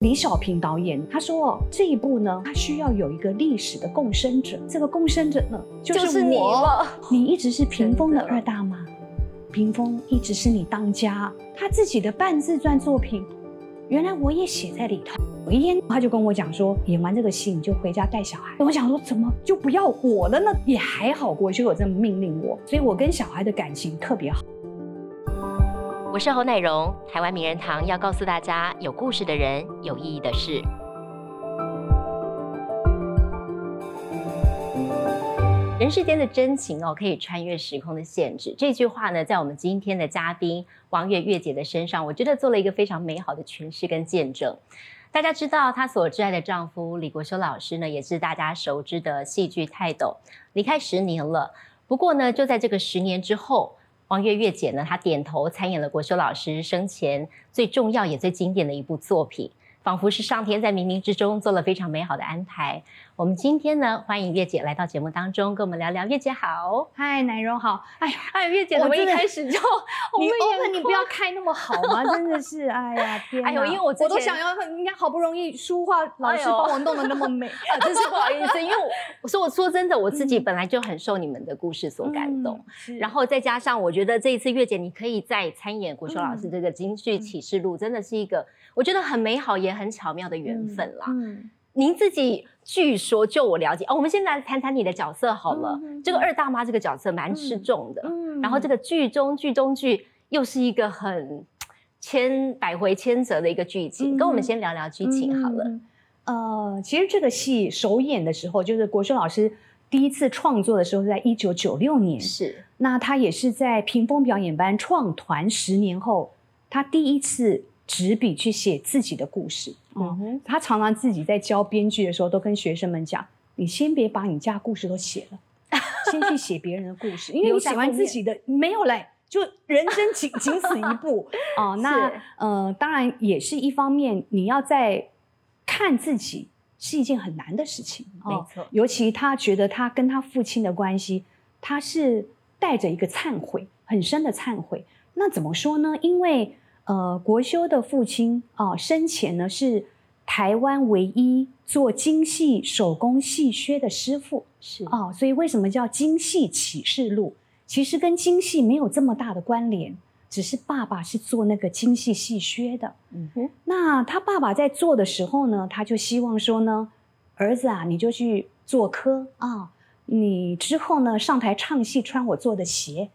李小平导演他说哦，这一部呢，他需要有一个历史的共生者。这个共生者呢，就是你我了。你一直是屏风的二大妈，屏风一直是你当家。他自己的半自传作品，原来我也写在里头。有一天他就跟我讲说，演完这个戏你就回家带小孩。我想说，怎么就不要我了呢？也还好，国修有这么命令我，所以我跟小孩的感情特别好。我是侯乃荣，台湾名人堂要告诉大家，有故事的人，有意义的事。人世间的真情哦，可以穿越时空的限制。这句话呢，在我们今天的嘉宾王月月姐的身上，我觉得做了一个非常美好的诠释跟见证。大家知道，她所挚爱的丈夫李国修老师呢，也是大家熟知的戏剧泰斗，离开十年了。不过呢，就在这个十年之后，王月月姐呢，她点头参演了国修老师生前最重要也最经典的一部作品，仿佛是上天在冥冥之中做了非常美好的安排。我们今天呢，欢迎月姐来到节目当中，跟我们聊聊。月姐好，嗨，奶蓉好。哎呀，哎，月姐，我们一开始就我你 open 你不要开那么好吗？真的是，哎呀天哪！哎呦因为我我都想要，人家好不容易书画老师帮我弄得那么美，啊，真是不好意思，因为我我说我说真的，我自己本来就很受你们的故事所感动。嗯。然后再加上，我觉得这一次月姐你可以再参演国修老师嗯这个京剧启示录，真的是一个我觉得很美好也很巧妙的缘分啦。嗯，您自己据说，就我了解哦，我们先来谈谈你的角色好了。这个二大妈这个角色蛮吃重的，嗯然后这个剧中剧中剧又是一个很千百回千折的一个剧情，嗯跟我们先聊聊剧情好了。嗯呃，其实这个戏首演的时候，就是国修老师第一次创作的时候，是在一九九六年。是那他也是在屏风表演班创团十年后，他第一次执笔去写自己的故事。哦，哼，他常常自己在教编剧的时候，都跟学生们讲：“你先别把你家故事都写了，先去写别人的故事，因为写完自己的没有嘞，就人生仅 仅此一步哦。那是呃，当然也是一方面，你要在看自己是一件很难的事情。哦没错尤其他觉得他跟他父亲的关系，他是带着一个忏悔，很深的忏悔。那怎么说呢？因为呃，国修的父亲啊、生前呢是台湾唯一做精细手工细靴的师傅是哦，所以为什么叫精细启示录？其实跟精细没有这么大的关联，只是爸爸是做那个精细细靴的。嗯哼，那他爸爸在做的时候呢，他就希望说呢，儿子啊，你就去做科啊，你之后呢上台唱戏穿我做的鞋，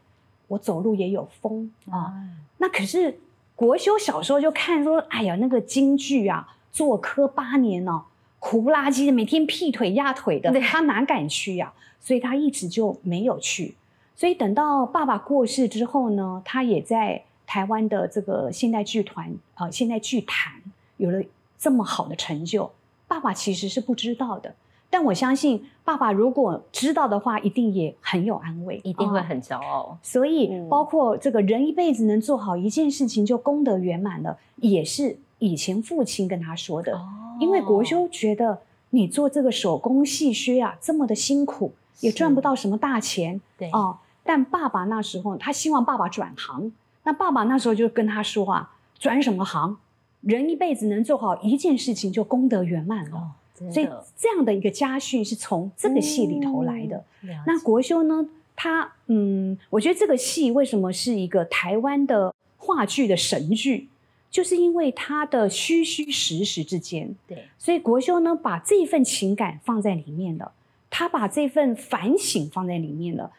我走路也有风啊。那可是国修小时候就看说，哎呀，那个京剧啊，做科八年哦，苦不拉几的，每天劈腿压腿的，对他哪敢去呀、所以他一直就没有去。所以等到爸爸过世之后呢，他也在台湾的这个现代剧团呃现代剧坛有了这么好的成就，爸爸其实是不知道的。但我相信，爸爸如果知道的话，一定也很有安慰，哦一定会很骄傲。所以嗯，包括这个人一辈子能做好一件事情就功德圆满了，也是以前父亲跟他说的。哦因为国修觉得你做这个手工细靴啊，这么的辛苦，也赚不到什么大钱对哦。但爸爸那时候，他希望爸爸转行。那爸爸那时候就跟他说啊，转什么行？人一辈子能做好一件事情就功德圆满了。所以这样的一个家训是从这个戏里头来的。嗯那国修呢，他嗯，我觉得这个戏为什么是一个台湾的话剧的神剧，就是因为它的虚虚实实之间，对。所以国修呢把这份情感放在里面了，他把这份反省放在里面了，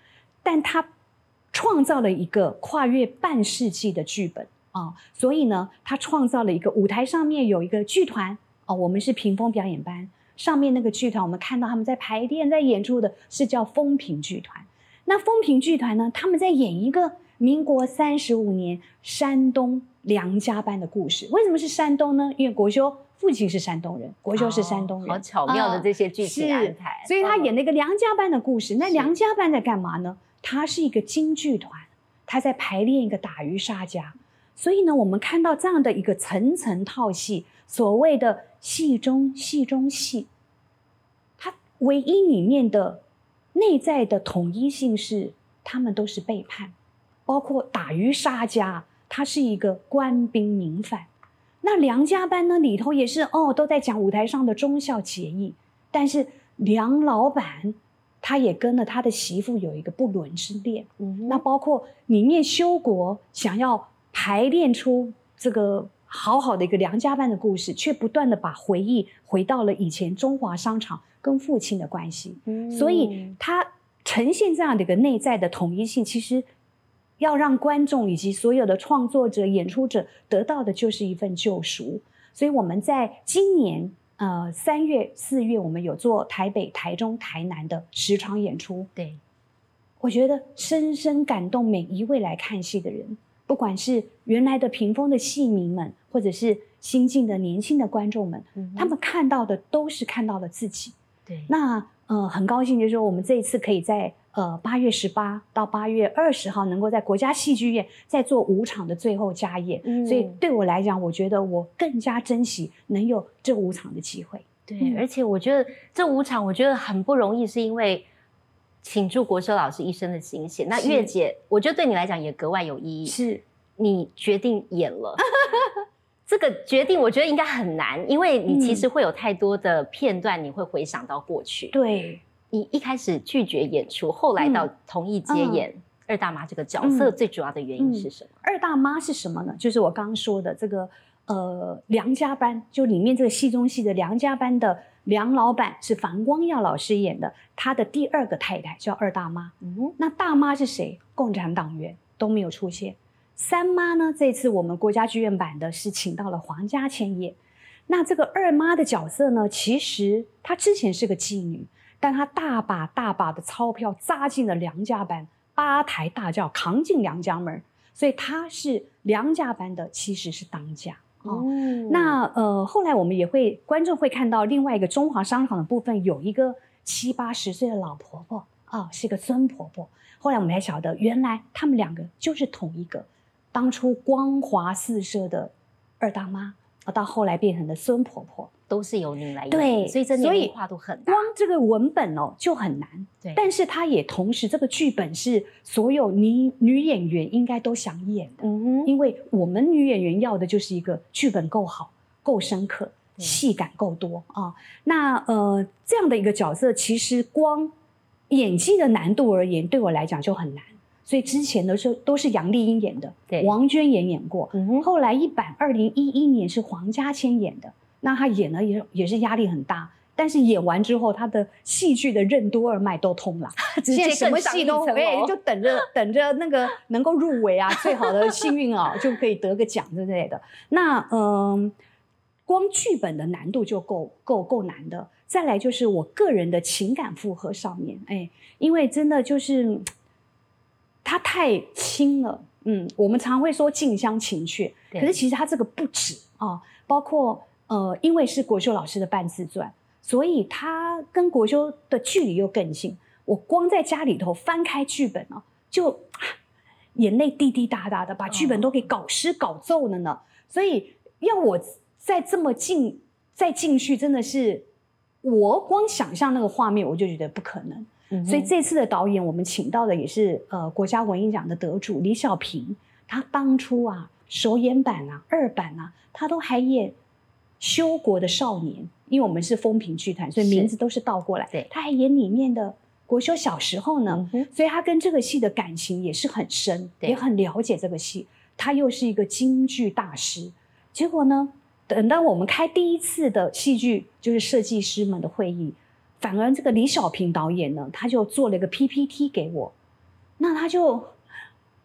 但他创造了一个跨越半世纪的剧本。啊，所以呢，他创造了一个舞台上面有一个剧团哦，我们是屏风表演班。上面那个剧团，我们看到他们在排练、在演出的是叫风评剧团。那风评剧团呢，他们在演一个民国三十五年山东梁家班的故事。为什么是山东呢？因为国修父亲是山东人，国修是山东人，哦好巧妙的啊这些剧情是安排。所以他演的了一个梁家班的故事。那梁家班在干嘛呢？他是一个京剧团，他在排练一个打渔杀家。所以呢，我们看到这样的一个层层套戏，所谓的戏中戏中戏，它唯一里面的内在的统一性是，他们都是背叛，包括打渔杀家，他是一个官兵民反。那梁家班呢里头也是哦，都在讲舞台上的忠孝节义，但是梁老板他也跟了他的媳妇有一个不伦之恋。嗯那包括里面修国想要排练出这个好好的一个梁家班的故事，却不断的把回忆回到了以前中华商场跟父亲的关系，嗯。所以它呈现这样的一个内在的统一性，其实要让观众以及所有的创作者、演出者得到的就是一份救赎。所以我们在今年呃三月、四月，我们有做台北、台中、台南的十场演出，对，我觉得深深感动每一位来看戏的人，不管是原来的屏风的戏迷们，或者是新进的年轻的观众们，嗯他们看到的都是看到了自己。对，那呃，很高兴就是说，我们这一次可以在呃八月十八到八月二十号，能够在国家戏剧院再做五场的最后加演。嗯所以对我来讲，我觉得我更加珍惜能有这五场的机会。对，嗯而且我觉得这五场我觉得很不容易，是因为倾注国修老师一生的心血。那月姐，我觉得对你来讲也格外有意义。是你决定演了。这个决定我觉得应该很难，因为你其嗯实会有太多的片段，你会回想到过去。对，你一开始拒绝演出，后来到同意接嗯演二大妈这个角色，嗯最主要的原因是什么？二大妈是什么呢？就是我刚刚说的这个呃梁家班，就里面这个戏中戏的梁家班的梁老板是樊光耀老师演的，他的第二个太太叫二大妈。嗯，那大妈是谁？共产党员都没有出现。三妈呢？这次我们国家剧院版的是请到了黄家千演。那这个二妈的角色呢？其实她之前是个妓女，但她大把大把的钞票扎进了梁家班，八抬大轿扛进梁家门，所以她是梁家班的，其实是当家。哦，嗯那呃，后来我们也会观众会看到另外一个中华商场的部分，有一个七八十岁的老婆婆啊、是一个孙婆婆。后来我们才晓得，原来他们两个就是同一个，当初光华四射的二大妈，啊，到后来变成了孙婆婆。都是由您来演，对所以这年所以龄跨度很大光。这个文本哦就很难，对，但是它也同时这个剧本是所有女女演员应该都想演的。嗯哼，因为我们女演员要的就是一个剧本够好、够深刻、戏感够多啊。那呃，这样的一个角色，其实光演技的难度而言，对我来讲就很难。所以之前的时候都是杨丽英演的，对王娟也演过。嗯哼，后来一版二零一一年是黄家千演的，那他演呢也也是压力很大。但是演完之后，他的戏剧的任督二脉都通了，直接现在什么戏都哎，就等着等着那个能够入围啊，最好的 幸运啊，就可以得个奖之类的。那嗯，光剧本的难度就够够够难的。再来就是我个人的情感负荷上面，哎，因为真的就是嗯它太轻了。嗯，我们常会说近乡情怯，可是其实它这个不止啊，包括呃，因为是国修老师的半自传，所以他跟国修的距离又更近。我光在家里头翻开剧本哦，就啊眼泪滴滴答答的，把剧本都给搞湿搞皱了呢。所以要我再这么进再进去，真的是我光想象那个画面，我就觉得不可能。嗯所以这次的导演，我们请到的也是呃国家文艺奖的得主李小平。他当初啊首演版啊二版啊，他都还演修国的少年，因为我们是风评剧团，所以名字都是倒过来。对。他还演里面的国修小时候呢，嗯所以他跟这个戏的感情也是很深，也很了解这个戏。他又是一个京剧大师，结果呢，等到我们开第一次的戏剧就是设计师们的会议，反而这个李小平导演呢，他就做了一个 PPT 给我，那他就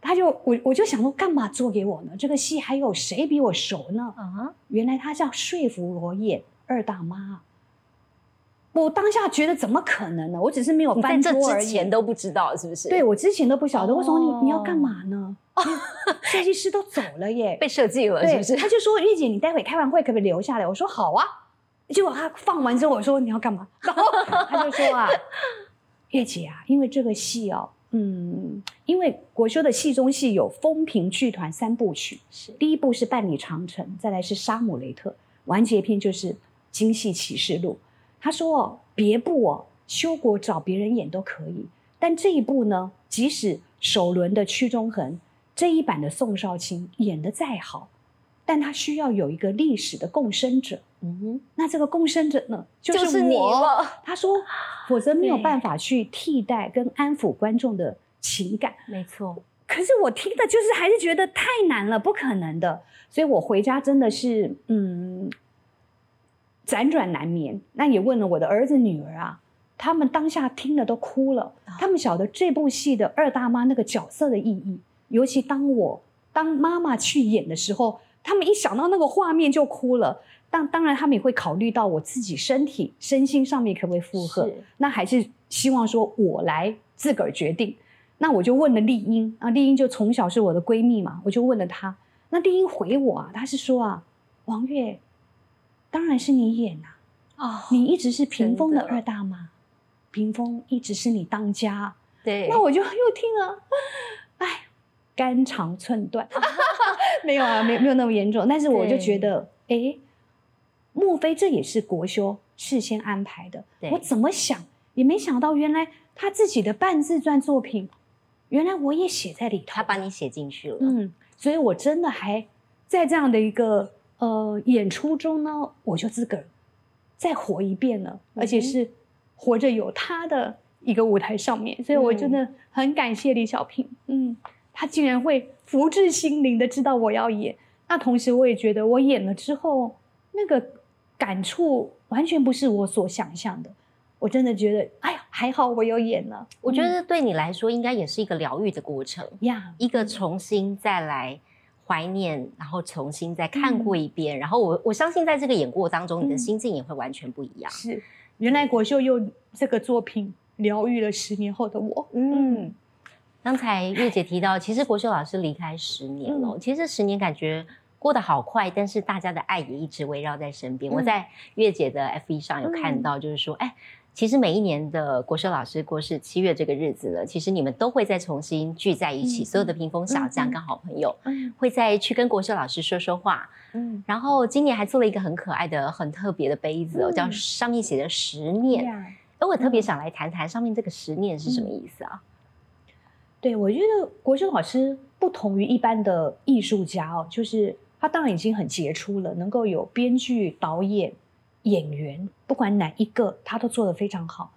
他就我我就想说，干嘛做给我呢？这个戏还有谁比我熟呢？啊，原来他叫说服我演二大妈。我当下觉得怎么可能呢？我只是没有翻桌而已。之前都不知道是不是？对，我之前都不晓得，我说你你要干哦嘛呢？设计师都走了耶，被设计了是，不是？他就说月姐，你待会开完会可不可以留下来？我说好啊。结果他放完之后，我说你要干嘛？然后他就说啊，月姐啊，因为这个戏哦，嗯，因为国修的戏中戏有风评剧团三部曲，是第一部是《半里长城》，再来是《沙姆雷特》，完结篇就是《京戏启示录》。他说哦，别部哦，修国找别人演都可以，但这一部呢，即使首轮的屈中恒这一版的宋少卿演的再好，但他需要有一个历史的共生者。嗯哼，那这个共生者呢，就就是你我。了。他说，否则没有对办法去替代跟安抚观众的情感。没错，可是我听的就是还是觉得太难了，不可能的。所以我回家真的是嗯，辗转难眠。那也问了我的儿子女儿啊，他们当下听了都哭了。他们晓得这部戏的二大妈那个角色的意义，尤其当我当妈妈去演的时候，他们一想到那个画面就哭了。当当然，他们也会考虑到我自己身体、身心上面可不可以负荷。那还是希望说我来自个儿决定。那我就问了丽英啊，丽英就从小是我的闺蜜嘛，我就问了她。那丽英回我啊，她是说啊，王月，当然是你演啊，哦，你一直是屏风的二大妈，屏风一直是你当家。对，那我就 又听了，哎，肝肠寸断 没有啊，没有没有那么严重，但是我就觉得，哎，莫非这也是国修事先安排的？对我怎么想也没想到，原来他自己的半自传作品，原来我也写在里头。他把你写进去了。嗯，所以我真的还在这样的一个呃演出中呢，我就自个儿再活一遍了，而且是活着有他的一个舞台上面，所以我真的很感谢李小平，嗯，他竟然会福至心灵的知道我要演，那同时我也觉得我演了之后那个感触完全不是我所想象的，我真的觉得哎呀还好我有演了，我觉得对你来说，应该也是一个疗愈的过程，嗯呀，一个重新再来怀念，然后重新再看过一遍，然后我我相信在这个演过当中，你的嗯心境也会完全不一样。是，原来国秀用这个作品疗愈了十年后的我。嗯，刚才月姐提到，其实国秀老师离开十年了，其实十年感觉过得好快，但是大家的爱也一直围绕在身边。嗯我在月姐的 F 1上有看到，就是说，哎、其实每一年的国修老师过世七月这个日子了，其实你们都会再重新聚在一起，嗯所有的屏风小将跟好朋友。嗯会再去跟国修老师说说话，嗯，然后今年还做了一个很可爱的、很特别的杯子哦，嗯叫上面写着十念。呀而我特别嗯想来谈谈上面这个十念是什么意思啊？对，我觉得国秀老师不同于一般的艺术家哦，就是他当然已经很杰出了，能够有编剧、导演、演员，不管哪一个他都做得非常好，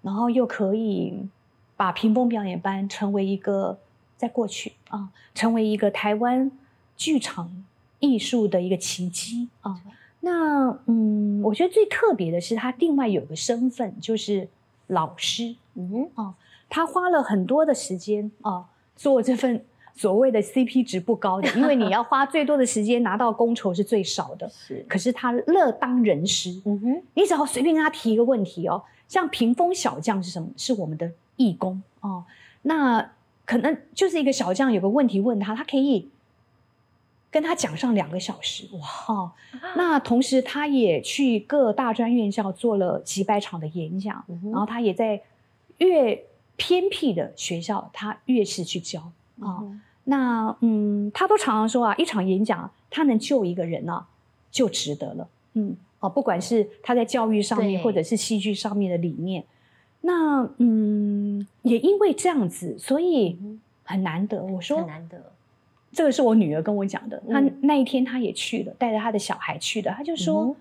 然后又可以把屏风表演班成为一个在过去啊，成为一个台湾剧场艺术的一个奇迹啊。那嗯，我觉得最特别的是他另外有个身份，就是老师。嗯啊，他花了很多的时间啊、做这份所谓的 CP 值不高的，因为你 要花最多的时间拿到工酬是最少的。是，可是他乐当人师，嗯哼，你只要随便跟他提一个问题哦，像屏风小将是什么？是我们的义工哦。那可能就是一个小将有个问题问他，他可以跟他讲上两个小时哇哦。那同时他也去各大专院校做了几百场的演讲，嗯哼然后他也在越偏僻的学校，他越是去教啊。嗯那嗯，他都常常说啊，一场演讲他能救一个人啊，就值得了。嗯，哦，不管是他在教育上面，或者是戏剧上面的理念，那嗯，也因为这样子，所以嗯很难得。我说很说难得，这个是我女儿跟我讲的，她嗯那一天她也去了，带着她的小孩去的，她就说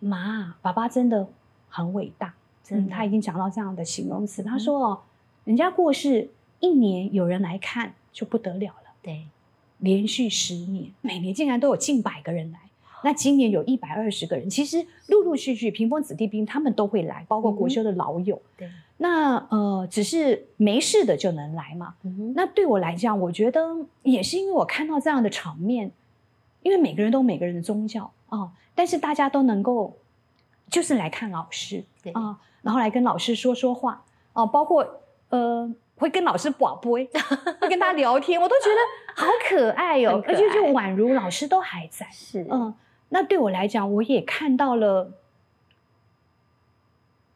嗯：“妈，爸爸真的很伟大。”嗯，真的他已经讲到这样的形容词。他说：“哦，人家过世一年有人来看就不得了了，对，连续十年，每年竟然都有近百个人来。那今年有一百二十个人，其实陆陆续续屏风子弟兵他们都会来，包括国修的老友。对，那呃，只是没事的就能来嘛。嗯，那对我来讲，我觉得也是因为我看到这样的场面，因为每个人都有每个人的宗教哦，但是大家都能够就是来看老师对啊、然后来跟老师说说话哦、包括呃会跟老师宝贝，会跟他聊天，我都觉得好可爱哦而且就宛如老师都还在。是，嗯，那对我来讲，我也看到了，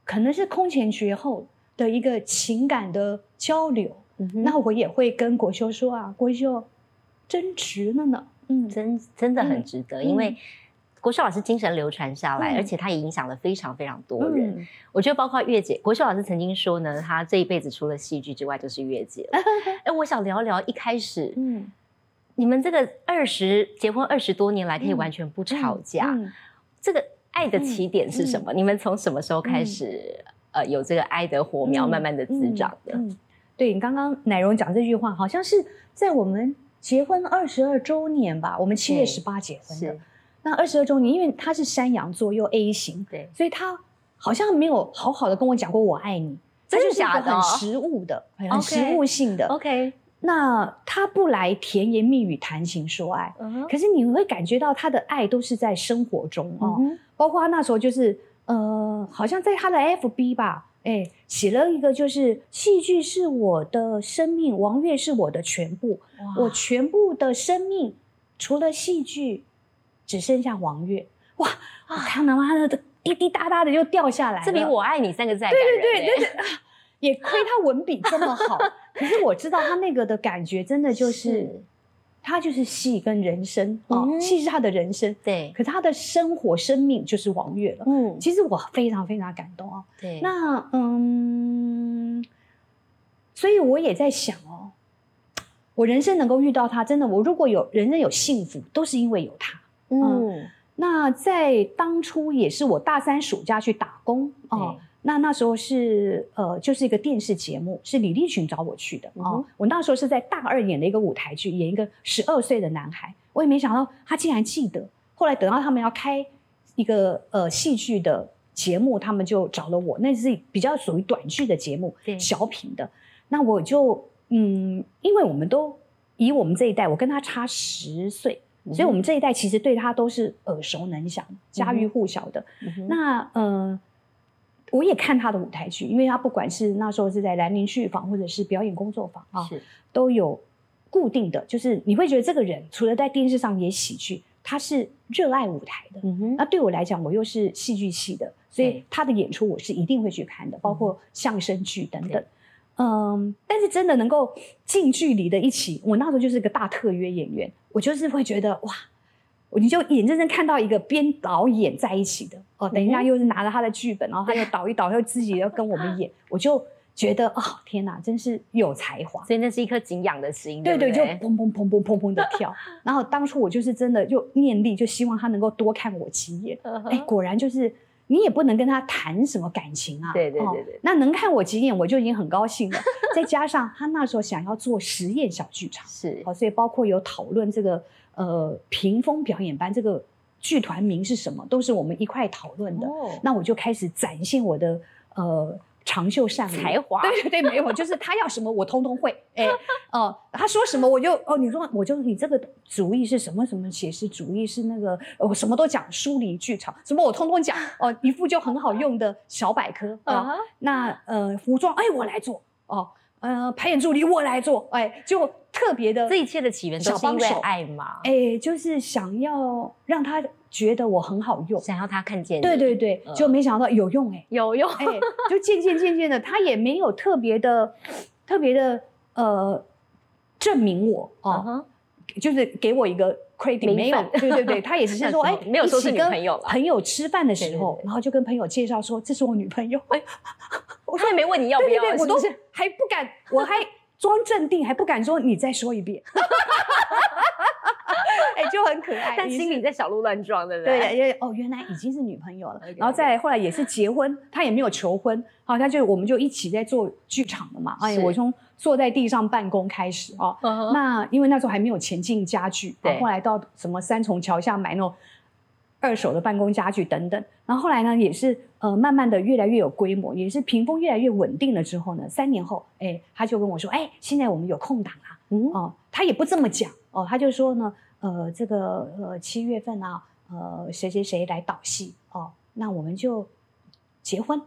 可能是空前绝后的一个情感的交流。嗯那我也会跟国修说啊，国修真值了呢。嗯，真真的很嗯值得，因为嗯国秀老师精神流传下来，嗯而且他也影响了非常非常多人。嗯我觉得包括月姐，国秀老师曾经说呢，他这一辈子除了戏剧之外就是月姐了。哎，我想聊聊一开始嗯你们这个二十结婚二十多年来，可以完全不吵架，嗯这个爱的起点是什么？你们从什么时候开始、呃有这个爱的火苗嗯慢慢的滋长的？嗯，对你刚刚奶蓉讲这句话，好像是在我们结婚二十二周年吧，我们七月十八结婚的是。，那二十二周年，因为他是山羊座又 A 型，对，所以他好像没有好好的跟我讲过我爱你，真的他就是很实物的、很实物性的。OK，那他不来甜言蜜语谈情说爱，可是你会感觉到他的爱都是在生活中哦，包括他那时候就是呃，好像在他的 FB 吧，哎，写了一个就是戏剧是我的生命，王月是我的全部，我全部的生命除了戏剧，只剩下王月。哇，我看他妈的滴滴答答的就掉下来了，这比我爱你三个字还人、对对对欸对，也亏他文笔这么好，可是我知道他那个的感觉真的就是。他就是戏跟人生哦，嗯戏是他的人生，对，可他的生活生命就是王月了。嗯，其实我非常非常感动哦。对，那嗯，所以我也在想哦，我人生能够遇到他，真的，我如果有人生有幸福，都是因为有他。嗯，那在当初也是我大三暑假去打工哦，那那时候是呃，就是一个电视节目，是李立群找我去的嗯哦。我那时候是在大二演的一个舞台剧，演一个十二岁的男孩，我也没想到他竟然记得。后来等到他们要开一个呃戏剧的节目，他们就找了我，那是比较属于短剧的节目对，小品的。那我就嗯，因为我们都以我们这一代，我跟他差十岁，所以我们这一代其实对他都是耳熟能详、家喻户晓的。那呃，我也看他的舞台剧，因为他不管是那时候是在兰陵剧坊或者是表演工作坊啊，是都有固定的，就是你会觉得这个人除了在电视上演喜剧，他是热爱舞台的。那对我来讲，我又是戏剧系的，所以他的演出我是一定会去看的，包嗯括相声剧等等对。嗯，但是真的能够近距离的一起，我那时候就是个大特约演员，我就是会觉得哇，你就眼睁睁看到一个编导演在一起的哦，等一下嗯又是拿着他的剧本，然后他又导一导，又自己要跟我们演，我就觉得哦天哪，真是有才华。所以那是一颗敬仰的心，对对，就砰砰砰砰砰砰的跳。然后当初我就是真的就念力，就希望他能够多看我几眼。哎，果然就是你也不能跟他谈什么感情啊。对对哦对对那能看我几眼，我就已经很高兴了。再加上他那时候想要做实验小剧场，是好，所以包括有讨论这个呃屏风表演班这个剧团名是什么，都是我们一块讨论的。哦那我就开始展现我的呃长袖善舞。才华。对对对，没有，就是他要什么我通通会，哎，哦、他说什么我就哦，你说我就你这个主意是什么什么写实主义是那个呃我什么都讲疏离剧场，什么我通通讲。哦，一副就很好用的小百科。啊、那呃服装哎我来做。哦，呃排演助理我来做，哎就特别的这一切的起源都是因为爱嘛，哎就是想要让他觉得我很好用，想要他看见，对对对，嗯。就没想到有用哎、有用，哎，就渐渐渐渐的，他也没有特别的、特别的呃证明我。嗯哦，哼就是给我一个 credit 没有，对对对，他也只是说哎没有说是跟女朋友啦。朋友吃饭的时候，然后就跟朋友介绍说这是我女朋友，哎，我也没问你要不要，对对对，我都是还不敢，我还装镇定，还不敢说你再说一遍，哎，就很可爱，但心里在小鹿乱撞，对不对，对？哦，原来已经是女朋友了然后再来后来也是结婚，他也没有求婚，好，他就我们就一起在做剧场的嘛。哎，我从坐在地上办公开始哦，那因为那时候还没有前进家具，对啊后来到什么三重桥下买那种二手的办公家具等等，然后后来呢也是呃慢慢的越来越有规模，也是屏风越来越稳定了之后呢，三年后，哎，他就跟我说，哎，现在我们有空档啊，嗯。哦，他也不这么讲哦，他就说呢，呃，这个呃七月份啊，呃谁谁谁来导戏哦，那我们就结婚。哦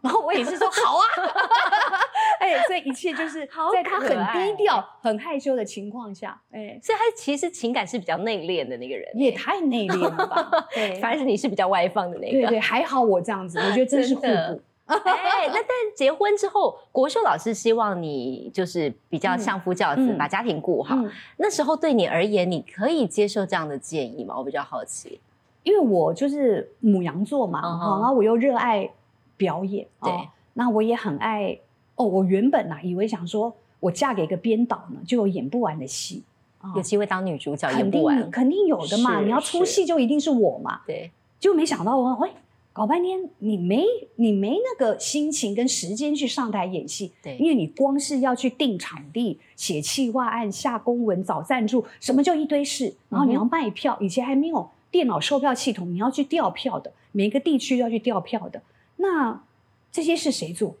然后我也是说好啊，哎，所以一切就是 在他很低调、很害羞的情况下，哎，所以他其实情感是比较内敛的那个人，也太内敛了吧？对，反而是你是比较外放的那个。对对，还好我这样子，我觉得真是互补。哎，那但结婚之后，国秀老师希望你就是比较相夫教子，嗯把家庭顾好。嗯，那时候对你而言，你可以接受这样的建议吗？我比较好奇。因为我就是母羊座嘛，然后我又热爱表演，哦对那我也很爱哦。我原本啊，以为想说我嫁给一个编导呢，就有演不完的戏啊有机会当女主角演肯定不完，肯定有的嘛，你要出戏就一定是我嘛。对，就没想到我，哎，搞半天你没你没那个心情跟时间去上台演戏，对因为你光是要去定场地、写企划案、下公文、找赞助，什么就一堆事，然后你要卖票，以前还没有电脑售票系统，你要去调票的，每个地区都要去调票的，那这些事谁做？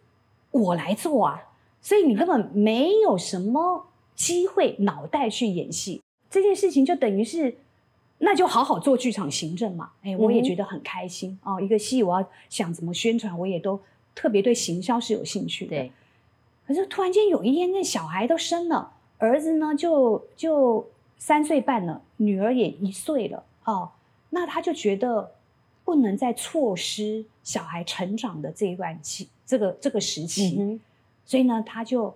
我来做啊，所以你根本没有什么机会脑袋去演戏，这件事情就等于是。那就好好做剧场行政嘛，哎，我也嗯觉得很开心、哦。一个戏我要想怎么宣传，我也都特别对行销是有兴趣的。对，可是突然间有一天，那小孩都生了，儿子呢就就三岁半了，女儿也一岁了哦，那他就觉得不能再错失小孩成长的这一段期，这个这个时期，嗯，所以呢，他就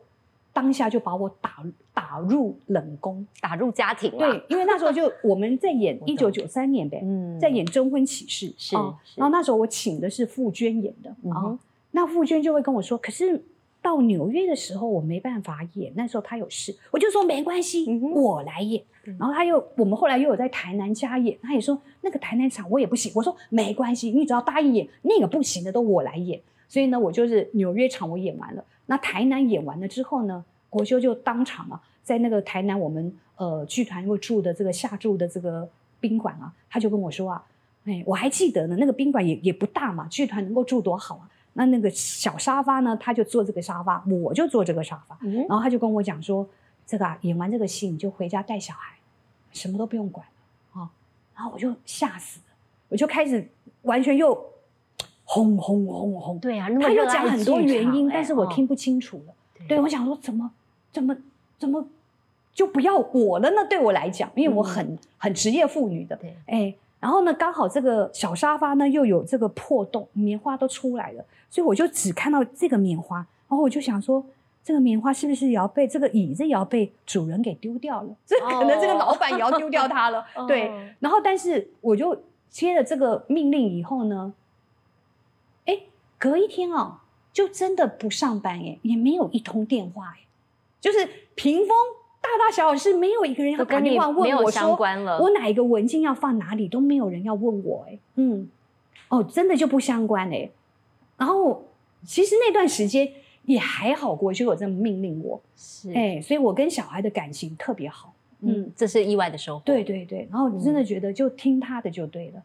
当下就把我打打入冷宫。打入家庭了，对，因为那时候就我们在演 一九九三年呗，嗯。在演《征婚启事》是然后那时候我请的是傅娟演的。啊、嗯那傅娟就会跟我说，可是到纽约的时候我没办法演，那时候他有事，我就说没关系，嗯我来演。嗯。然后他又，我们后来又有在台南加演，他也说那个台南场我也不行，我说没关系，你只要答应演，那个不行的都我来演。所以呢，我就是纽约场我演完了，那台南演完了之后呢，国修就当场啊，在那个台南我们呃剧团会住的这个下住的这个宾馆啊，他就跟我说啊，哎，我还记得呢，那个宾馆也也不大嘛，剧团能够住多好啊。那那个小沙发呢，他就坐这个沙发，我就坐这个沙发。嗯然后他就跟我讲说，这个啊，演完这个戏你就回家带小孩，什么都不用管了啊、然后我就吓死了，我就开始完全又轰轰轰轰。对啊，那么他又讲很多原因，但是我哦听不清楚了。对对我想说，怎么怎么怎么就不要我了呢？对我来讲，因为我很、很职业妇女的，嗯对哎，然后呢，刚好这个小沙发呢又有这个破洞，棉花都出来了，所以我就只看到这个棉花，然后我就想说，这个棉花是不是也要被这个椅子也要被主人给丢掉了？这可能这个老板也要丢掉它了。对哦，然后但是我就接了这个命令以后呢，哎，隔一天哦，就真的不上班哎，也没有一通电话哎，就是屏风大大小小是没有一个人要打电话没有相问我说关了。我哪一个文件要放哪里都没有人要问我哎，嗯，哦，真的就不相关哎。然后其实那段时间也还好过，就有这么命令我，是，哎，所以我跟小孩的感情特别好，嗯。嗯，这是意外的收获，对对对，然后真的觉得就听他的就对了，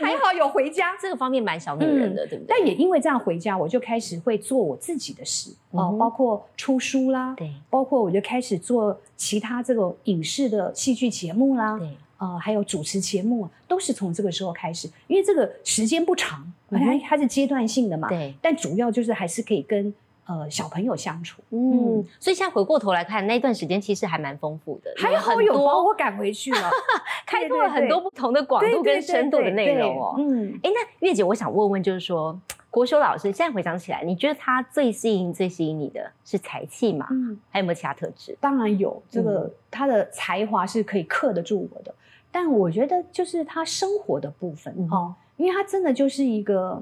还好有回家。这个方面蛮小女人的，对不对？但也因为这样回家，我就开始会做我自己的事。哦，包括出书啦，对。包括我就开始做其他这个影视的戏剧节目啦，对，呃，还有主持节目，都是从这个时候开始，因为这个时间不长，嗯哼。它它是阶段性的嘛，对，但主要就是还是可以跟呃小朋友相处，嗯，所以现在回过头来看，那段时间其实还蛮丰富的，还好很有把多我赶回去了，开拓了很多不同的广度跟深度的内容哦。嗯。哎，那月姐，我想问问，就是说，国修老师现在回想起来，你觉得他最吸引、最吸引你的是才气吗？嗯，还有没有其他特质？当然有这个，嗯他的才华是可以克得住我的，但我觉得就是他生活的部分嗯哦，因为他真的就是一个，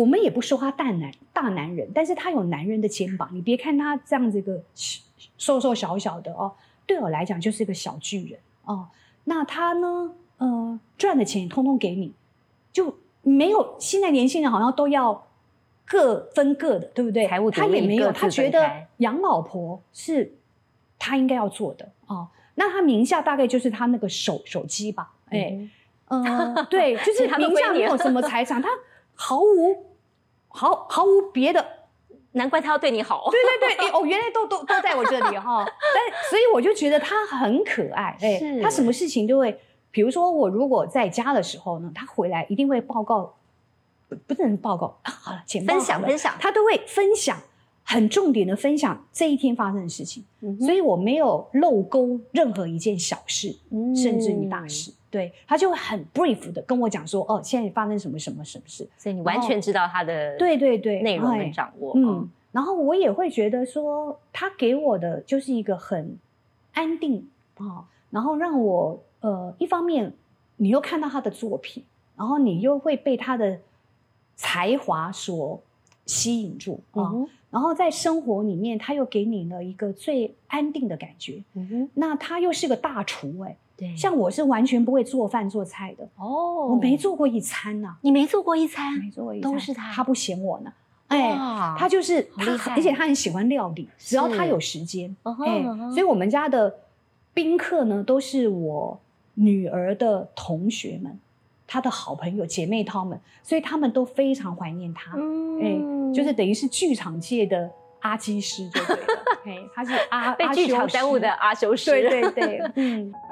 我们也不说他大男大男人，但是他有男人的肩膀。你别看他这样子一个瘦瘦小小的哦，对我来讲就是一个小巨人哦。那他呢，呃，赚的钱通通给你，就没有现在年轻人好像都要各分各的，对不对？财务独他也没有，他觉得养老婆是他应该要做的哦。那他名下大概就是他那个手手机吧，哎，嗯呃，对，就是名下没有什么财产，他毫无毫毫无别的。难怪他要对你好。对对对，哎 哦，原来都都都在我这里哈。但所以我就觉得他很可爱，哎是，他什么事情都会，比如说我如果在家的时候呢，他回来一定会报告，不不能报告，啊好了，简报分享分享他都会分享。很重点的分享这一天发生的事情，嗯所以我没有漏勾任何一件小事，嗯甚至于大事。对，他就会很 brief 的跟我讲说，哦，现在发生什么什么什么事。所以你完全知道他的对对对，内容哎跟掌握。嗯，然后我也会觉得说，他给我的就是一个很安定啊、哦，然后让我呃，一方面你又看到他的作品，然后你又会被他的才华所吸引住啊。然后在生活里面，他又给你了一个最安定的感觉。嗯哼，那他又是个大厨哎、对，像我是完全不会做饭做菜的，哦，我没，做过一餐呐、你没做过一餐，没做过一餐，都是他他不嫌我呢。哎，他就是他而且他很喜欢料理，只要他有时间，哎所以我们家的宾客呢，都是我女儿的同学们，她的好朋友姐妹他们，所以他们都非常怀念他。嗯哎，就是等于是剧场界的阿基师就对了，哎，他是阿被剧场耽误的，阿修师，阿修师对对对，嗯。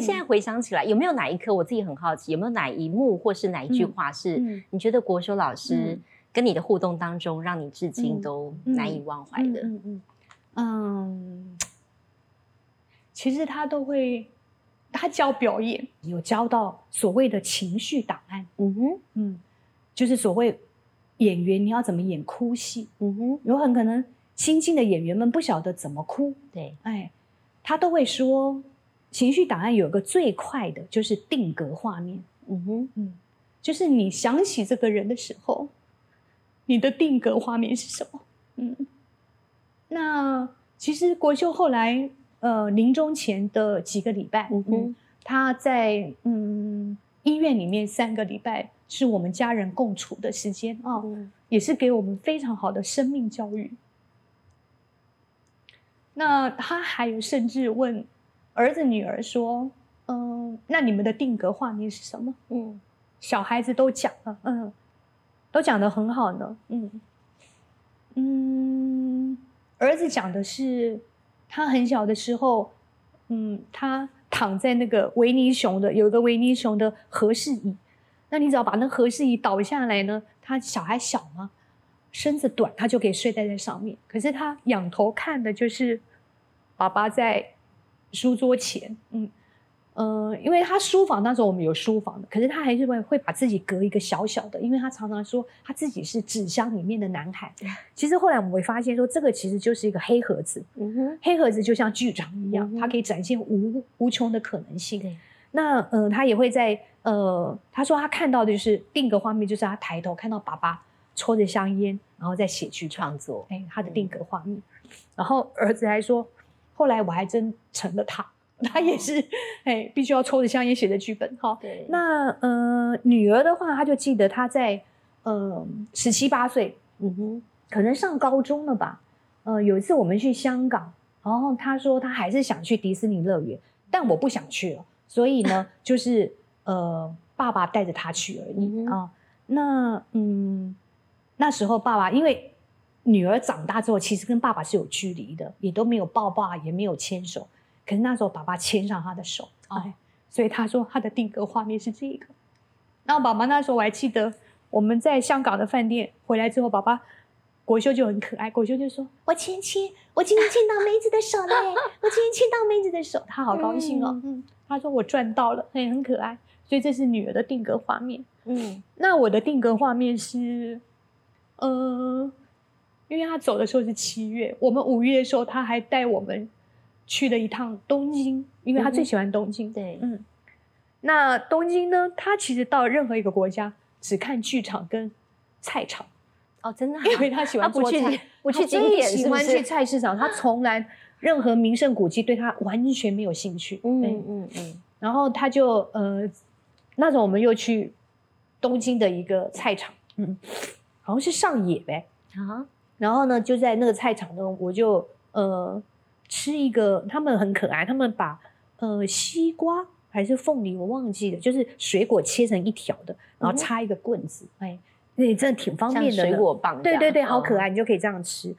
现在回想起来，有没有哪一刻我自己很好奇，有没有哪一幕或是哪一句话是嗯。你觉得国修老师嗯。跟你的互动当中，让你至今嗯都嗯难以忘怀的？嗯嗯嗯，其实他都会，他教表演，有教到所谓的情绪档案，嗯哼，嗯，就是所谓演员你要怎么演哭戏，嗯哼，有很可能新进的演员们不晓得怎么哭，对，哎，他都会说，情绪档案有个最快的就是定格画面，嗯哼，嗯，就是你想起这个人的时候，你的定格画面是什么？嗯，那其实国秀后来呃临终前的几个礼拜，嗯哼嗯，他在嗯医院里面三个礼拜是我们家人共处的时间啊、嗯也是给我们非常好的生命教育。那他还有甚至问儿子女儿说：“嗯、那你们的定格画面是什么？”嗯。小孩子都讲了，嗯，都讲的很好呢，嗯。嗯，儿子讲的是他很小的时候，嗯，他躺在那个维尼熊的有一个维尼熊的和适椅，那你只要把那和适椅倒下来呢，他小孩小嘛，身子短，他就可以睡在这上面，可是他仰头看的就是爸爸在书桌前，嗯。呃，因为他书房那时候我们有书房的，可是他还是会会把自己隔一个小小的，因为他常常说他自己是纸箱里面的男孩。其实后来我们会发现说，这个其实就是一个黑盒子，黑盒子就像剧场一样嗯，它可以展现无无穷的可能性。那呃，他也会在呃，他说他看到的就是定格画面，就是他抬头看到爸爸抽着香烟，然后在写剧创，创作，哎，他的定格画面。然后儿子还说，后来我还真成了他，他也是哎，必须要抽着香烟写的剧本哈。对，那呃，女儿的话，她就记得她在呃十七八岁，嗯哼，可能上高中了吧。呃，有一次我们去香港，然后她说她还是想去迪士尼乐园，但我不想去了，所以呢，就是呃，爸爸带着她去而已啊、那嗯，那时候爸爸因为女儿长大之后，其实跟爸爸是有距离的，也都没有抱抱，也没有牵手。可是那时候爸爸牵上她的手，哦哎，所以他说他的定格画面是这个。然后爸爸那时候我还记得，我们在香港的饭店回来之后，爸爸国修就很可爱，国修就说：“我牵牵，我今天牵到梅子的手嘞，我今天牵到梅子的手，他好高兴哦。嗯，他说我赚到了，很很可爱。所以这是女儿的定格画面。嗯那我的定格画面是，呃，因为他走的时候是七月，我们五月的时候他还带我们去了一趟东京，因为他最喜欢东京。对，嗯，那东京呢？他其实到任何一个国家只看剧场跟菜场，哦，真的啊，因为他喜欢 做菜，不去他最景点，喜欢去？菜市场，他 从来任何名胜古迹对他完全没有兴趣。嗯嗯嗯嗯，然后他就呃，那时候我们又去东京的一个菜场，嗯，好像是上野呗。啊，然后呢，就在那个菜场中，我就呃吃一个，他们很可爱，他们把呃西瓜还是凤梨，我忘记了，就是水果切成一条的，然后插一个棍子，哎，那真的挺方便的。水果棒对对对，好可哦爱，你就可以这样吃。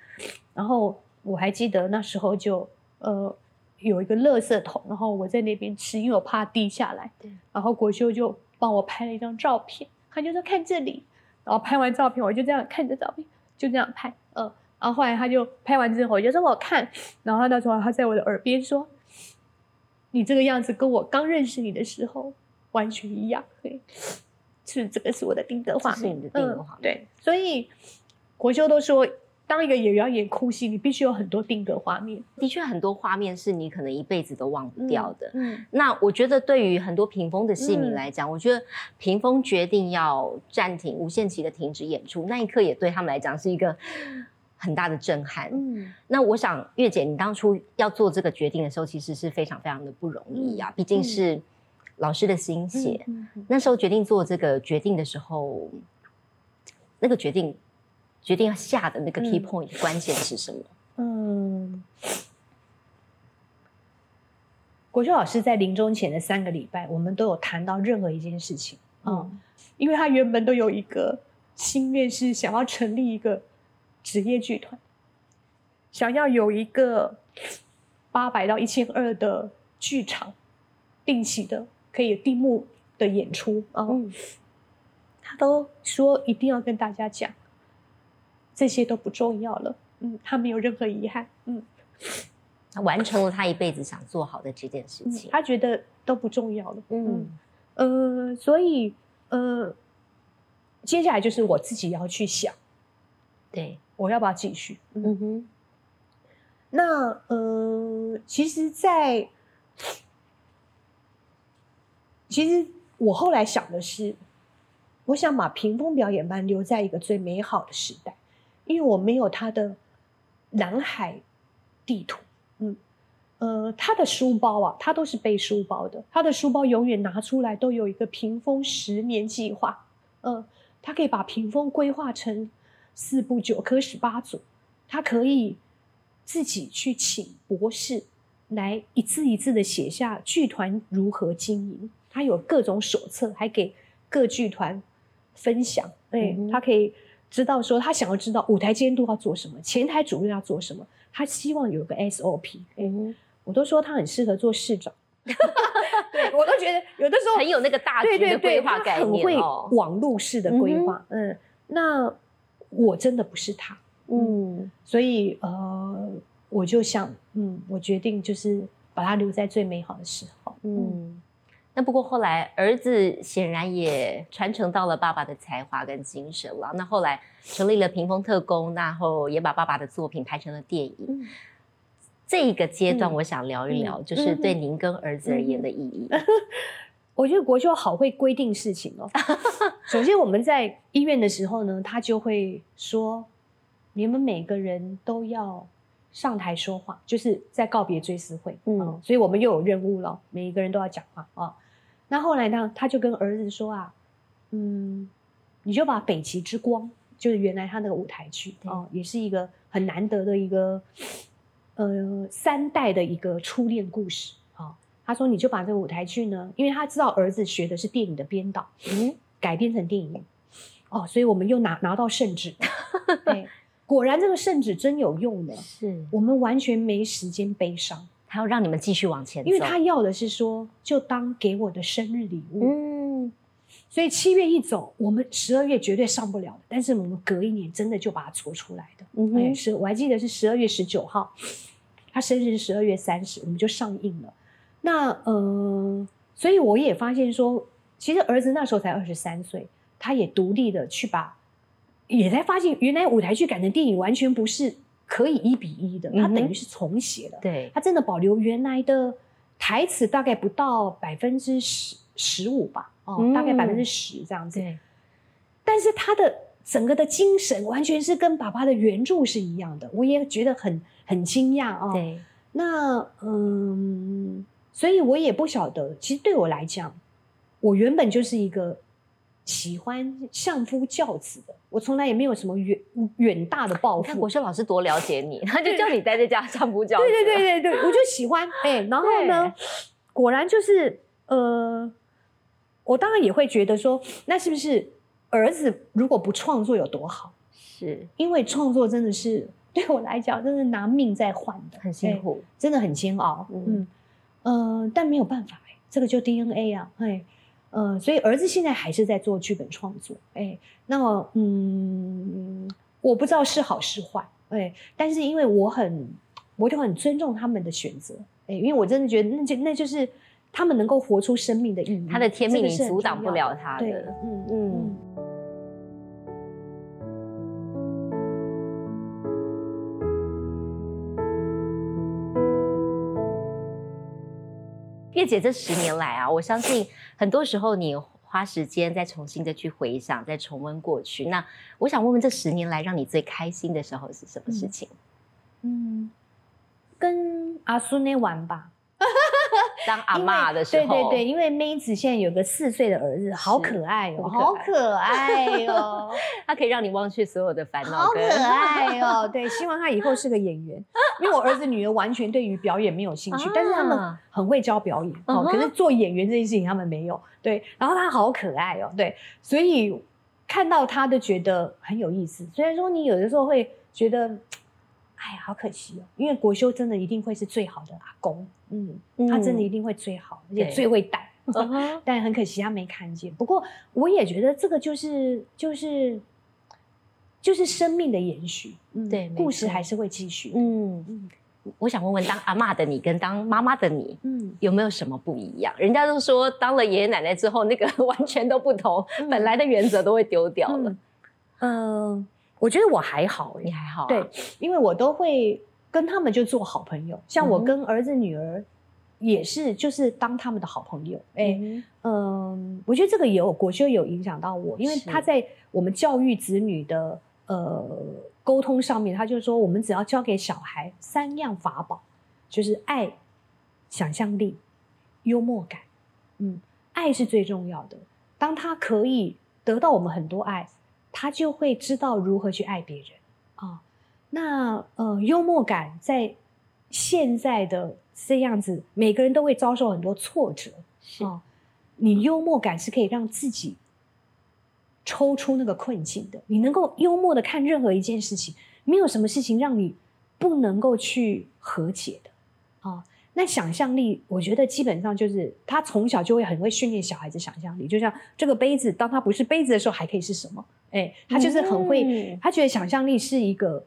然后我还记得那时候就呃有一个垃圾桶，然后我在那边吃，因为我怕滴下来对。然后国修就帮我拍了一张照片，他就说看这里，然后拍完照片我就这样看着照片，就这样拍，嗯、然后后来他就拍完之后，我就说我看，然后他那时候他在我的耳边说，你这个样子跟我刚认识你的时候完全一样，对，是这个是我的定格画面，这是你的定格画面。嗯对，所以国修都说，当一个演员要演哭戏，你必须有很多定格画面。的确，很多画面是你可能一辈子都忘不掉的。嗯，那我觉得，对于很多屏风的戏迷嗯来讲，我觉得屏风决定要暂停、无限期的停止演出，那一刻也对他们来讲是一个很大的震撼。嗯那我想，月姐，你当初要做这个决定的时候，其实是非常非常的不容易啊，毕竟是老师的心血。那时候决定做这个决定的时候，那个决定决定要下的那个 key 嗯 point、关键是什么？嗯，国秀老师在临终前的三个礼拜，我们都有谈到任何一件事情。嗯，因为他原本都有一个心愿，是想要成立一个职业剧团，想要有一个八百到一千二的剧场，定期的可以闭幕的演出。啊。嗯。他都说一定要跟大家讲，这些都不重要了。嗯，他没有任何遗憾。嗯，他完成了他一辈子想做好的这件事嗯情。他觉得都不重要了。嗯呃，所以呃，接下来就是我自己要去想，对，我要不要继续？嗯，嗯哼，那呃，其实在，其实我后来想的是，我想把屏风表演班留在一个最美好的时代，因为我没有他的南海地图，嗯，呃，他的书包啊，他都是背书包的，他的书包永远拿出来都有一个屏风十年计划，嗯、他可以把屏风规划成四部九科十八组，他可以自己去请博士来一字一字的写下剧团如何经营，他有各种手册，还给各剧团分享。对、嗯他可以知道说，他想要知道舞台监督要做什么，前台主任要做什么，他希望有个 SOP。嗯，我都说他很适合做市长。对我都觉得有的时候很有那个大局的规划概他很会念哦。网路式的规划。嗯那我真的不是他，嗯所以呃，我就想，嗯，我决定就是把他留在最美好的时候。嗯。那不过后来，儿子显然也传承到了爸爸的才华跟精神了。那后来成立了屏风特工，然后也把爸爸的作品拍成了电影。嗯这一个阶段，嗯我想聊一聊，嗯就是对嗯您跟儿子而言的意义。我觉得国修好会规定事情哦。首先，我们在医院的时候呢，他就会说，你们每个人都要上台说话，就是在告别追思会。嗯嗯，所以我们又有任务了，每一个人都要讲话啊。那后来呢，他就跟儿子说啊，嗯，你就把《北极之光》，就是原来他那个舞台剧对哦，也是一个很难得的一个呃三代的一个初恋故事啊。他说你就把这个舞台剧呢，因为他知道儿子学的是电影的编导，嗯，改编成电影哦，所以我们又拿拿到圣旨，对，果然这个圣旨真有用的，是，我们完全没时间悲伤。他要让你们继续往前走，因为他要的是说，就当给我的生日礼物。嗯所以七月一走，我们十二月绝对上不了的，但是我们隔一年真的就把它搓出来的。哎，嗯哼，是我还记得是十二月十九号，他生日是十二月三十，我们就上映了。那呃，所以我也发现说，其实儿子那时候才二十三岁，他也独立的去把，也才发现原来舞台剧改成电影完全不是可以一比一的，他嗯哼等于是重写了。对，他真的保留原来的台词，大概不到百分之十十五吧，哦，嗯大概百分之十这样子。对，但是他的整个的精神完全是跟爸爸的原著是一样的，我也觉得很很惊讶哦。对，那嗯，所以我也不晓得，其实对我来讲，我原本就是一个喜欢相夫教子的，我从来也没有什么远远大的抱负。国。修老师多了解你，他就叫你待在家相夫教子，对对对对对，我就喜欢哎、然后呢，果然就是呃，我当然也会觉得说，那是不是儿子如果不创作有多好？是。因为创作真的是对我来讲，真的拿命在换的，很辛哎苦，真的很煎熬。嗯。嗯呃，但没有办法、哎，这个就 DNA 啊，哎，呃，所以儿子现在还是在做剧本创作，哎，那么嗯，我不知道是好是坏，哎，但是因为我很，我就很尊重他们的选择，哎，因为我真的觉得那就那就是他们能够活出生命的意义，他的天命你阻挡不了他对的，嗯嗯嗯。叶姐这十年来啊，我相信很多时候你花时间再重新的去回想，再重温过去。那我想问问，这十年来让你最开心的时候是什么事情？嗯，跟阿苏那玩吧。当阿妈的时候，对对对，因为妹子现在有个四岁的儿子，好可爱哦，好可爱哦，他可以让你忘却所有的烦恼，好可爱哦。对，希望他以后是个演员，因为我儿子女儿完全对于表演没有兴趣，但是他们很会教表演哦。可是做演员这件事情他们没有。对，然后他好可爱哦，对，所以看到他都觉得很有意思。虽然说你有的时候会觉得。哎呀，好可惜哦，因为国修真的一定会是最好的阿公，嗯，他真的一定会最好，而且最会带，但很可惜他没看见。不过我也觉得这个就是就是就是生命的延续，对，故事还是会继续。嗯嗯，我想问问，当阿妈的你跟当妈妈的你，嗯，有没有什么不一样？人家都说当了爷爷奶奶之后，那个 完全都不同，本来的原则都会丢掉了。嗯。我觉得我还好，你还好，对，因为我都会跟他们就做好朋友，像我跟儿子女儿也是，就是当他们的好朋友。哎，嗯，我觉得这个也有国修有影响到我，因为他在我们教育子女的呃沟通上面，他就说我们只要教给小孩三样法宝，就是爱、想象力、幽默感。嗯，爱是最重要的，当他可以得到我们很多爱。他就会知道如何去爱别人啊。那呃，幽默感在现在的这样子，每个人都会遭受很多挫折啊。你幽默感是可以让自己抽出那个困境的。你能够幽默的看任何一件事情，没有什么事情让你不能够去和解的啊。那想象力，我觉得基本上就是他从小就会很会训练小孩子想象力。就像这个杯子，当它不是杯子的时候，还可以是什么？哎，他就是很会，他觉得想象力是一个，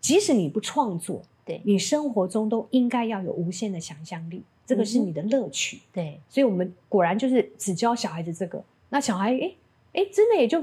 即使你不创作，对你生活中都应该要有无限的想象力，这个是你的乐趣。对，所以我们果然就是只教小孩子这个，那小孩哎哎，真的也就。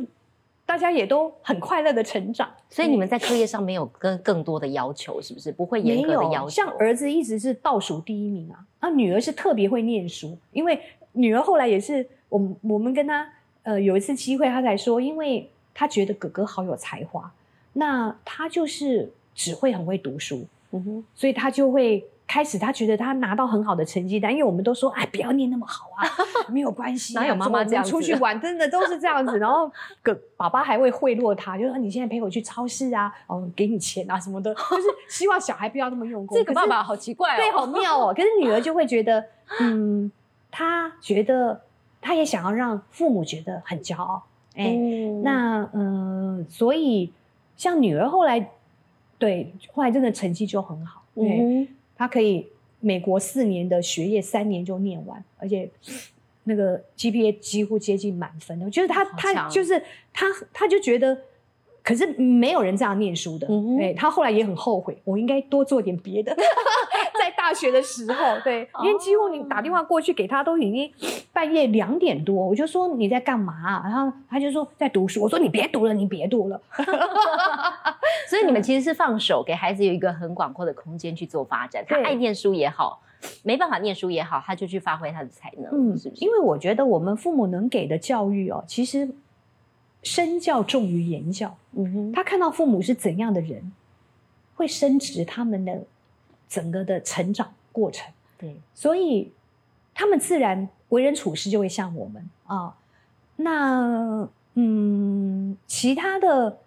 大家也都很快乐的成长，所以你们在课业上没有跟更多的要求，是不是？不会严格的要求。像儿子一直是倒数第一名啊，啊，女儿是特别会念书，因为女儿后来也是，我我们跟她呃有一次机会，她才说，因为她觉得哥哥好有才华，那她就是只会很会读书，嗯哼，所以她就会。开始他觉得他拿到很好的成绩单，因为我们都说哎不要念那么好啊，没有关系，哪有妈妈这样出去玩真的都是这样子。然后个爸爸还会贿赂他，就说你现在陪我去超市啊，哦给你钱啊什么的，就是希望小孩不要那么用功。这个爸爸好奇怪哦，对，好妙哦。可是女儿就会觉得，嗯，她觉得她也想要让父母觉得很骄傲。哎，那嗯，所以像女儿后来，对，后来真的成绩就很好。嗯。他可以美国四年的学业三年就念完，而且那个 GPA 几乎接近满分的。我觉得他他就是他他就觉得，可是没有人这样念书的。哎，他后来也很后悔，我应该多做点别的。在大学的时候，对，因为几乎你打电话过去给他都已经半夜两点多，我就说你在干嘛？然后他就说在读书。我说你别读了，你别读了。所以你们其实是放手给孩子有一个很广阔的空间去做发展。他爱念书也好，没办法念书也好，他就去发挥他的才能。嗯，是不是？因为我觉得我们父母能给的教育哦，其实身教重于言教。嗯哼，他看到父母是怎样的人，会升值他们的。整个的成长过程，对，所以他们自然为人处事就会像我们啊。那嗯，其他的，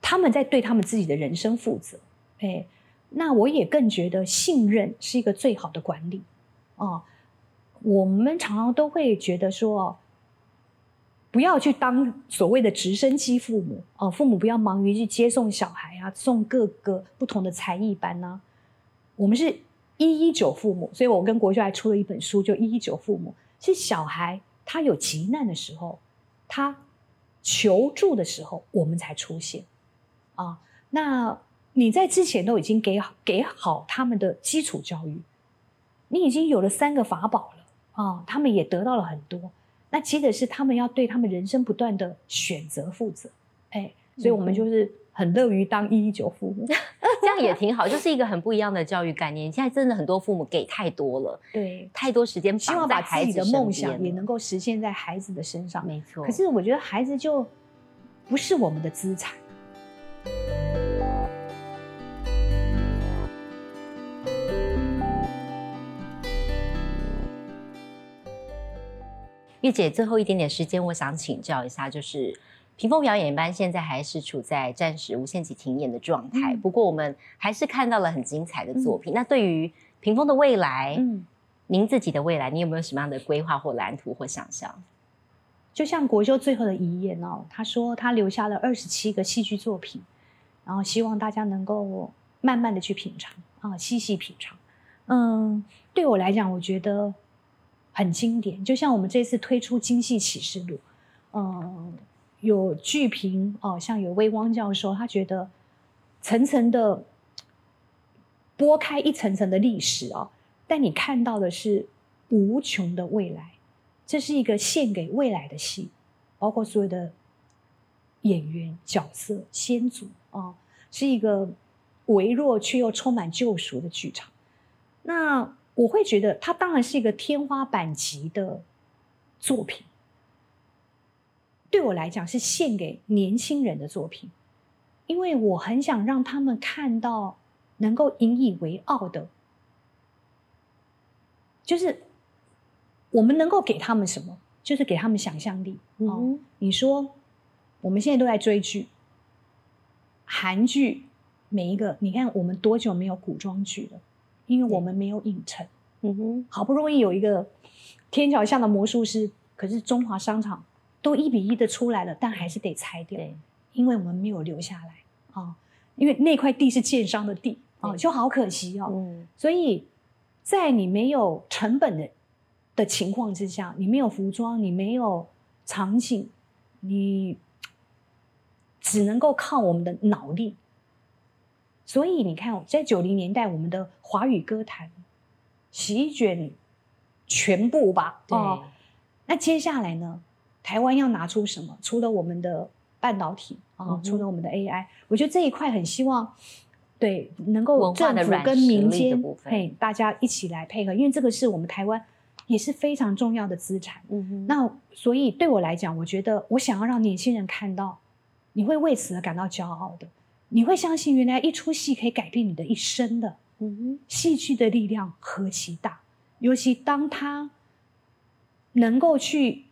他们在对他们自己的人生负责。哎，那我也更觉得信任是一个最好的管理啊。我们常常都会觉得说。不要去当所谓的直升机父母哦，父母不要忙于去接送小孩啊，送各个不同的才艺班呢。我们是一一九父母，所以我跟国秀还出了一本书，就一一九父母。是小孩他有急难的时候，他求助的时候，我们才出现啊。那你在之前都已经给给好他们的基础教育，你已经有了三个法宝了啊，他们也得到了很多。那接着是他们要对他们人生不断的选择负责，哎，所以我们就是很乐于当一一九父母。这样也挺好，就是一个很不一样的教育概念。现在真的很多父母给太多了，对，太多时间希望把孩自己的梦想也能够实现在孩子的身上。没错。可是我觉得孩子就不是我们的资产。月姐，最后一点点时间，我想请教一下，就是屏风表演班现在还是处在暂时无限期停演的状态，嗯不过我们还是看到了很精彩的作品。那对于屏风的未来，嗯，您自己的未来，你有没有什么样的规划或蓝图或想象？就像国修最后的遗言哦，他说他留下了二十七个戏剧作品，然后希望大家能够慢慢的去品尝啊，细细品尝。嗯，对我来讲，我觉得很经典。就像我们这次推出《京戏启示录》，嗯，有剧评哦，像有威汪教授，他觉得层层的拨开一层层的历史啊，但你看到的是无穷的未来。这是一个献给未来的戏，包括所有的演员、角色、先祖啊，是一个微弱却又充满救赎的剧场。那我会觉得，它当然是一个天花板级的作品。对我来讲，是献给年轻人的作品，因为我很想让他们看到能够引以为傲的，就是我们能够给他们什么，就是给他们想象力。哦，嗯你说我们现在都在追剧，韩剧每一个，你看我们多久没有古装剧了？因为我们没有影城，嗯哼，好不容易有一个天桥下的魔术师，可是中华商场都一比一的出来了，但还是得拆掉，对，因为我们没有留下来啊、因为那块地是建商的地啊、对就好可惜哦。嗯，所以在你没有成本的的情况之下，你没有服装，你没有场景，你只能够靠我们的脑力。所以你看，在九零年代，我们的华语歌坛席卷全部吧？对，哦那接下来呢？台湾要拿出什么？除了我们的半导体啊、嗯除了我们的 AI，我觉得这一块很希望对能够政府跟民间嘿大家一起来配合，因为这个是我们台湾也是非常重要的资产。嗯哼，那所以对我来讲，我觉得我想要让年轻人看到，你会为此而感到骄傲的，你会相信原来一出戏可以改变你的一生的。嗯，戏剧的力量何其大，尤其当它能够去，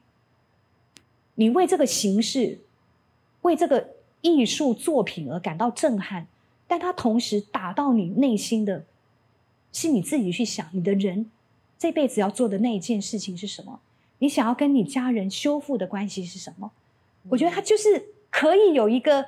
你为这个形式、为这个艺术作品而感到震撼，但它同时打到你内心的，是你自己去想，你的人这辈子要做的那一件事情是什么？你想要跟你家人修复的关系是什么？我觉得它就是可以有一个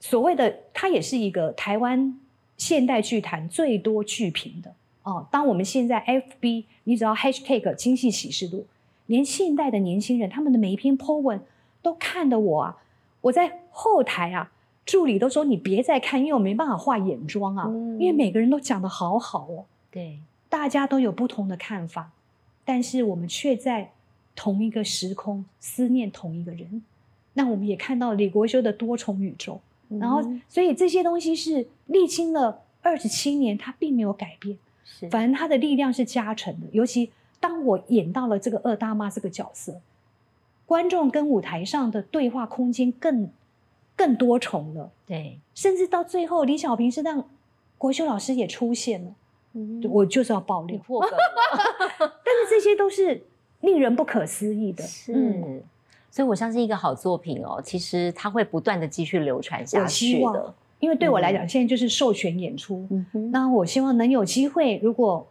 所谓的，它也是一个台湾现代剧坛最多剧评的哦。当我们现在 FB，你只要 Hashtag 京戏启示录，连现代的年轻人他们的每一篇 po 文都看得我啊，我在后台啊，助理都说你别再看，因为我没办法化眼妆啊，嗯因为每个人都讲的好好哦。对，大家都有不同的看法，但是我们却在同一个时空思念同一个人。那我们也看到李国修的多重宇宙，然后所以这些东西是历经了二十七年，它并没有改变，是，反正它的力量是加成的。尤其当我演到了这个二大妈这个角色，观众跟舞台上的对话空间更更多重了，对，甚至到最后，李小平是让国修老师也出现了。嗯我就是要爆料，你破梗，但是这些都是令人不可思议的。是。嗯所以，我相信一个好作品哦，其实它会不断的继续流传下去的。因为对我来讲，现在就是授权演出。嗯，那我希望能有机会，如果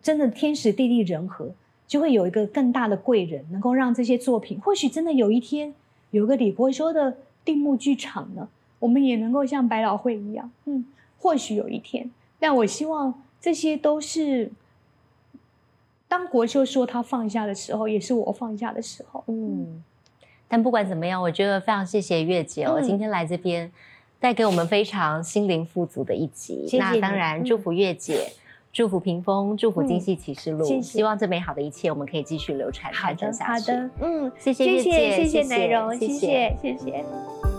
真的天时地利人和，就会有一个更大的贵人，能够让这些作品，或许真的有一天有个李伯修的定目剧场呢，我们也能够像百老汇一样，嗯，或许有一天。但我希望这些都是，当国修说他放下的时候，也是我放下的时候。嗯，但不管怎么样，我觉得非常谢谢月姐哦，嗯今天来这边带给我们非常心灵富足的一集。谢谢那当然，嗯祝福月姐，祝福屏风，祝福嗯京戏启示录，希望这美好的一切我们可以继续流传，传承下去。好的，嗯，谢谢谢月姐，谢谢奶蓉，谢谢谢谢谢。